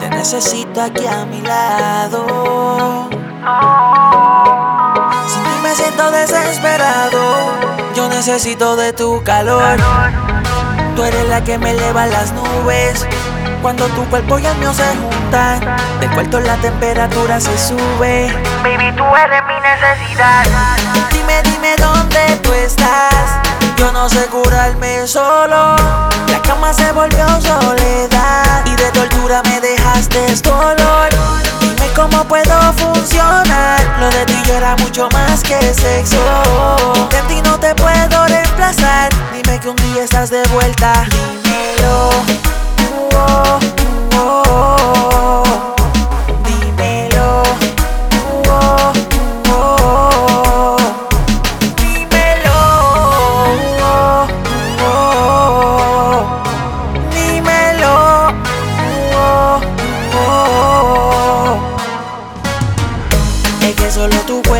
Te necesito aquí a mi lado. Sin ti me siento desesperado. Yo necesito de tu calor. Tú eres la que me eleva las nubes. Cuando tu cuerpo y el mío se juntan, de cuarto la temperatura se sube. Baby, tú eres mi necesidad. Dime, dime dónde tú estás. Yo no sé curarme solo. La cama se volvió soledad dejaste dolor. Dime cómo puedo funcionar. Lo de ti yo era mucho más que sexo. De ti no te puedo reemplazar. Dime que un día estás de vuelta. Dímelo. Oh,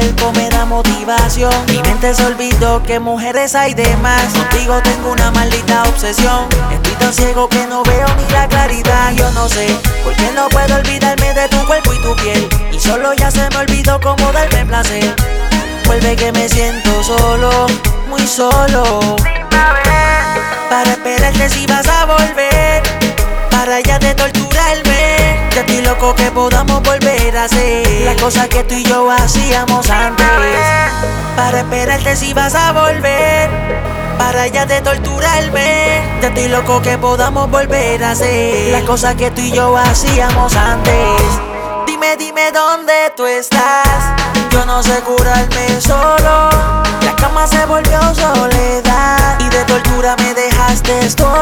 cuerpo me da motivación. Mi mente se olvidó que mujeres hay de más. Contigo tengo una maldita obsesión. Estoy tan ciego que no veo ni la claridad. Yo no sé por qué no puedo olvidarme de tu cuerpo y tu piel. Y solo ya se me olvidó cómo darme placer. Vuelve que me siento solo, muy solo. Para esperarte si vas a volver. Para ya de torturarme. Ya estoy loco que podamos volver a las cosas que tú y yo hacíamos antes. Para esperarte si vas a volver. Para ya de torturarme. Ya estoy loco que podamos volver a hacer las cosas que tú y yo hacíamos antes. Dime, dime dónde tú estás. Yo no sé curarme solo. La cama se volvió soledad y de tortura me dejaste dolor.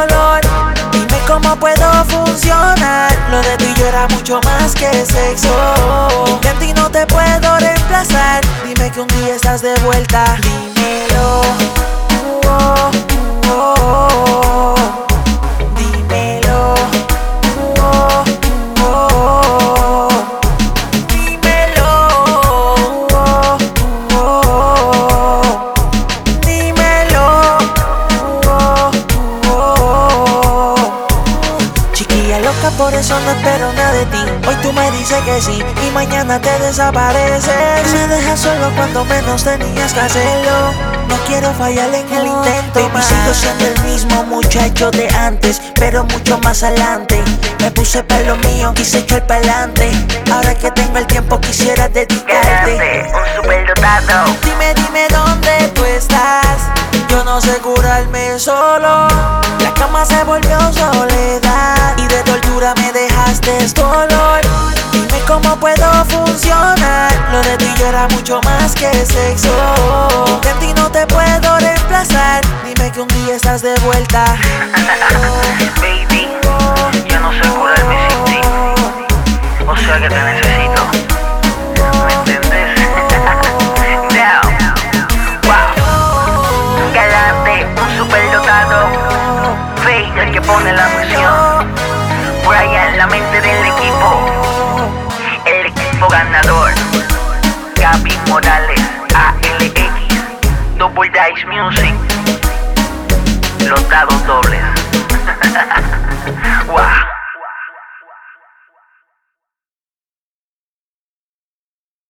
Mucho más que sexo. En ti no te puedo reemplazar. Dime que un día estás de vuelta. Dímelo. Eso no espero nada de ti. Hoy tú me dices que sí y mañana te desapareces. Me dejas solo cuando menos tenías que hacerlo. No quiero fallar en el intento. Baby, sigo siendo el mismo muchacho de antes, pero mucho más adelante. Me puse para lo mío, quise echar para adelante. Ahora que tengo el tiempo, quisiera dedicarte. Un superdotado. Dime, dime dónde tú estás. Yo no sé curarme solo. La cama se volvió mucho más que sexo. En ti no te puedo reemplazar. Dime que un día estás de vuelta. Baby, yo no sé curarme sin ti. O sea que te necesito. ¿Me entiendes? Now. Wow. Galante, un superdotado. El que pone la presión. Brian, la mente del equipo. El equipo ganador. Morales, ALX. Double Dice Music. Los dados dobles.